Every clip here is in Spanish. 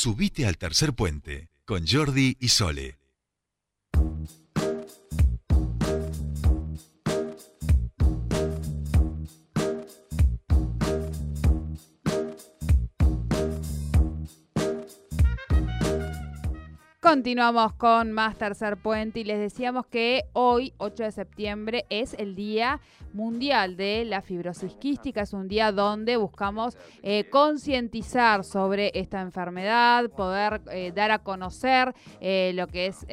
Subite al tercer puente con Jordi y Sole. Continuamos con más Tercer Puente y les decíamos que hoy, 8 de septiembre, es el Día Mundial de la Fibrosis Quística. Es un día donde buscamos eh, concientizar sobre esta enfermedad, poder eh, dar a conocer eh, lo que es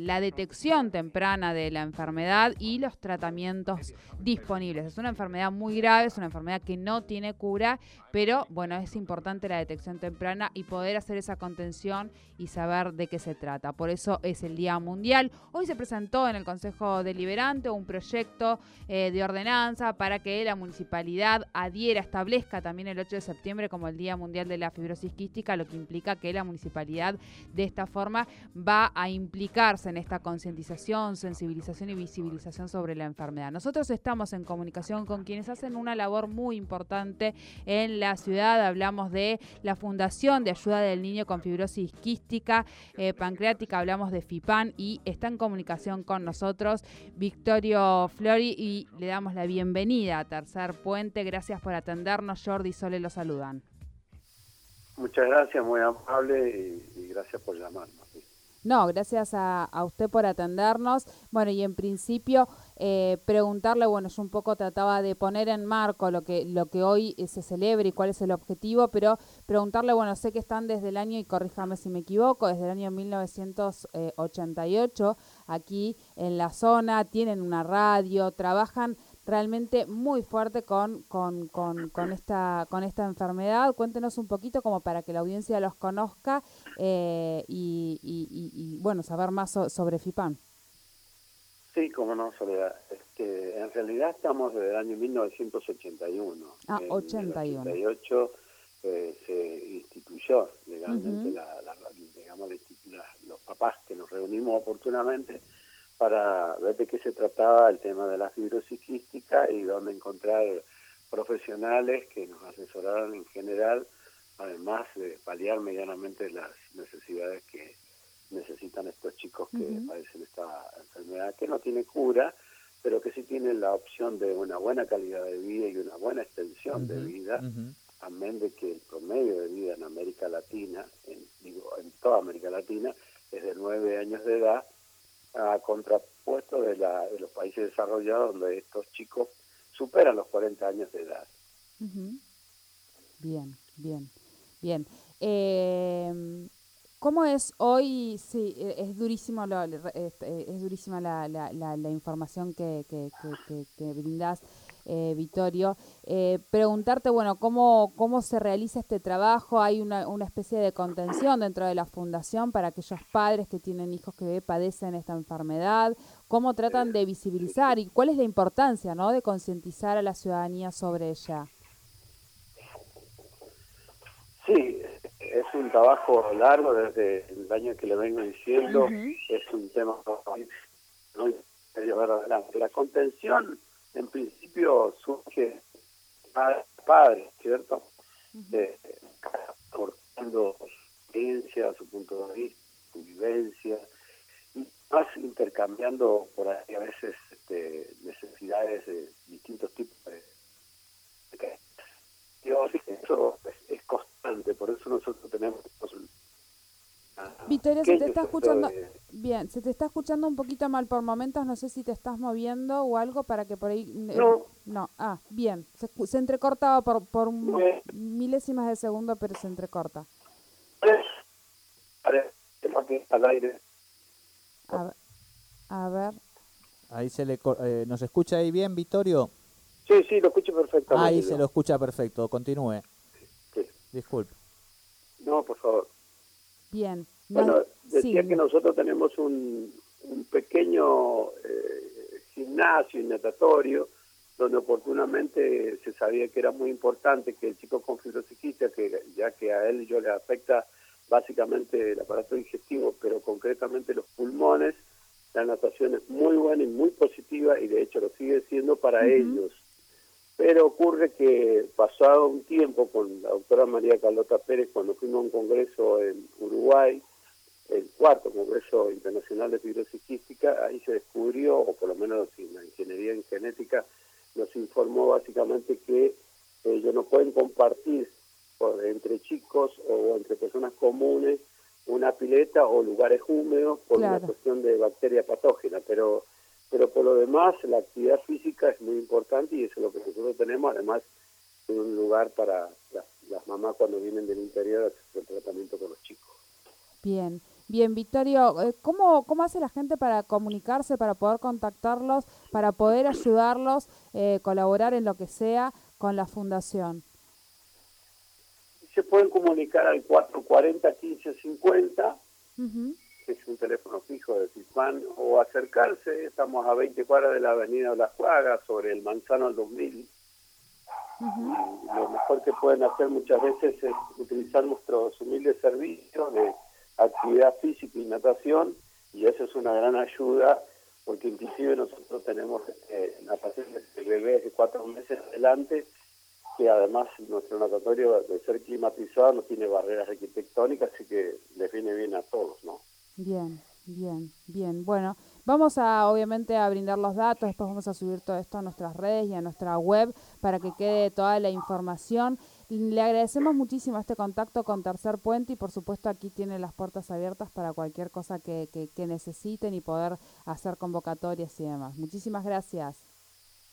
la detección temprana de la enfermedad y los tratamientos disponibles. Es una enfermedad muy grave, es una enfermedad que no tiene cura, pero bueno, es importante la detección temprana y poder hacer esa contención y saber de qué se trata. Por eso es el Día Mundial. Hoy se presentó en el Consejo Deliberante un proyecto eh, de ordenanza para que la municipalidad adhiera, establezca también el 8 de septiembre como el Día Mundial de la Fibrosis Quística, lo que implica que la municipalidad de esta forma va a implicarse en esta concientización, sensibilización y visibilización sobre la enfermedad. Nosotros estamos en comunicación con quienes hacen una labor muy importante en la ciudad. Hablamos de la Fundación de Ayuda del Niño con Fibrosis Quística. Eh, pancreática, hablamos de FIPAN y está en comunicación con nosotros Victorio Flori y le damos la bienvenida a Tercer Puente. Gracias por atendernos. Jordi y Sole lo saludan. Muchas gracias, muy amable y, gracias por llamarnos. No, gracias a, a, usted por atendernos. Bueno, y en principio eh, preguntarle, bueno, yo un poco trataba de poner en marco lo que, lo que hoy eh, se celebra y cuál es el objetivo, pero preguntarle, bueno, sé que están desde el año, y corríjame si me equivoco, desde el año 1988 aquí en la zona, tienen una radio, trabajan realmente muy fuerte con, con, con, con, esta, con esta enfermedad. Cuéntenos un poquito como para que la audiencia los conozca eh, y, y, bueno, saber más sobre FIPAN. Sí, como no, Soledad. Este, en realidad estamos desde el año 1981. Ah, en 81. 88 eh, se instituyó legalmente, la, digamos, los papás que nos reunimos oportunamente para ver de qué se trataba el tema de la fibrosis quística y dónde encontrar profesionales que nos asesoraran en general, además de paliar medianamente las necesidades que necesitan estos chicos que padecen esta enfermedad que no tiene cura, pero que sí tienen la opción de una buena calidad de vida y una buena extensión de vida, amén de que el promedio de vida en América Latina, en, digo, en toda América Latina, es de nueve años de edad, a contrapuesto de, la, de los países desarrollados donde estos chicos superan los 40 años de edad. Bien, bien, bien. Eh, ¿Cómo es hoy? Sí, e, es durísimo este, es, durísima la, la, información que, que, que brindas, eh, Vittorio. Eh, preguntarte, bueno, ¿cómo, ¿cómo se realiza este trabajo? ¿Hay una, una especie de contención dentro de la fundación para aquellos padres que tienen hijos que padecen esta enfermedad? ¿Cómo tratan de visibilizar y cuál es la importancia ¿no? de concientizar a la ciudadanía sobre ella? Sí, es un trabajo largo desde el año que le vengo diciendo, es un tema llevar adelante. La contención, en principio, surge para padres, ¿cierto? aportando su experiencia, su punto de vista, su vivencia, y más intercambiando por ahí a veces este, necesidades de distintos tipos de... Eso es constante, por eso nosotros tenemos Victoria, se te está escuchando bien, se te está escuchando un poquito mal por momentos, no sé si te estás moviendo o algo para que por ahí... Eh, no. no, ah, bien, se, se entrecortaba por, por milésimas de segundo, pero se entrecorta. Al aire. A ver, a ver. Ahí se le... Eh, ¿Nos escucha ahí bien, Vittorio? Sí, sí, lo escucho perfectamente. Ahí se lo escucha perfecto, continúe. Sí. Disculpe. No, por favor. Bien. Bueno, decía que nosotros tenemos un, un pequeño eh, gimnasio y natatorio donde oportunamente se sabía que era muy importante que el chico con fibrosis que ya que a él yo le afecta básicamente el aparato digestivo, pero concretamente los pulmones, la natación es muy buena y muy positiva y de hecho lo sigue siendo para ellos. Pero ocurre que pasado un tiempo con la doctora María Carlota Pérez, cuando fuimos a un congreso en Uruguay, el cuarto Congreso Internacional de Fibrosis Quística, ahí se descubrió, o por lo menos la ingeniería en genética nos informó básicamente que ellos no pueden compartir entre chicos o entre personas comunes una pileta o lugares húmedos por una cuestión de bacteria patógena, pero pero por lo demás la actividad física es muy importante y eso es lo que nosotros tenemos, además de un lugar para las, las mamás cuando vienen del interior hacer el tratamiento con los chicos. Bien, bien, Victorio, eh, ¿cómo, ¿cómo hace la gente para comunicarse, para poder contactarlos, para poder ayudarlos, eh, colaborar en lo que sea con la fundación? Se pueden comunicar al 440-1550, que es un teléfono fijo de CISPAN, o acercarse, estamos a 20 cuadras de la avenida Las sobre el Manzano al 2000. Lo mejor que pueden hacer muchas veces es utilizar nuestros humildes servicios de actividad física y natación, y eso es una gran ayuda, porque inclusive nosotros tenemos eh, la paciente de bebés de cuatro meses adelante, que además nuestro natatorio de ser climatizado no tiene barreras arquitectónicas, así que les viene bien a todos, ¿no? Bien, bien, bien. Bueno, vamos a obviamente a brindar los datos, después vamos a subir todo esto a nuestras redes y a nuestra web para que quede toda la información. Le agradecemos muchísimo este contacto con Tercer Puente y por supuesto aquí tiene las puertas abiertas para cualquier cosa que, que necesiten y poder hacer convocatorias y demás. Muchísimas gracias.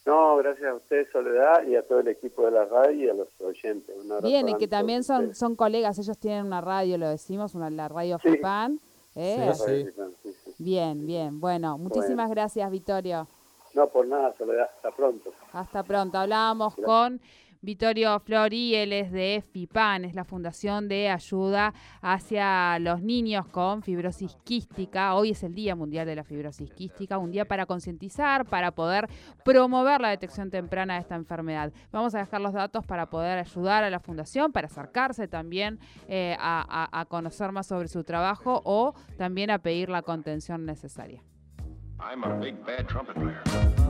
No, gracias a usted, Soledad, y a todo el equipo de la radio y a los oyentes. Bien, y que también son, son colegas, ellos tienen una radio, lo decimos, una, la radio sí. ¿eh? Bien, bien. Bueno, muchísimas gracias, Vittorio. No, por nada, Soledad. Hasta pronto. Hasta pronto. Hablábamos con Vittorio Flori, él es de FIPAN, es la Fundación de Ayuda hacia los Niños con Fibrosis Quística. Hoy es el Día Mundial de la Fibrosis Quística, un día para concientizar, para poder promover la detección temprana de esta enfermedad. Vamos a dejar los datos para poder ayudar a la Fundación, para acercarse también eh, a, conocer más sobre su trabajo o también a pedir la contención necesaria. doing.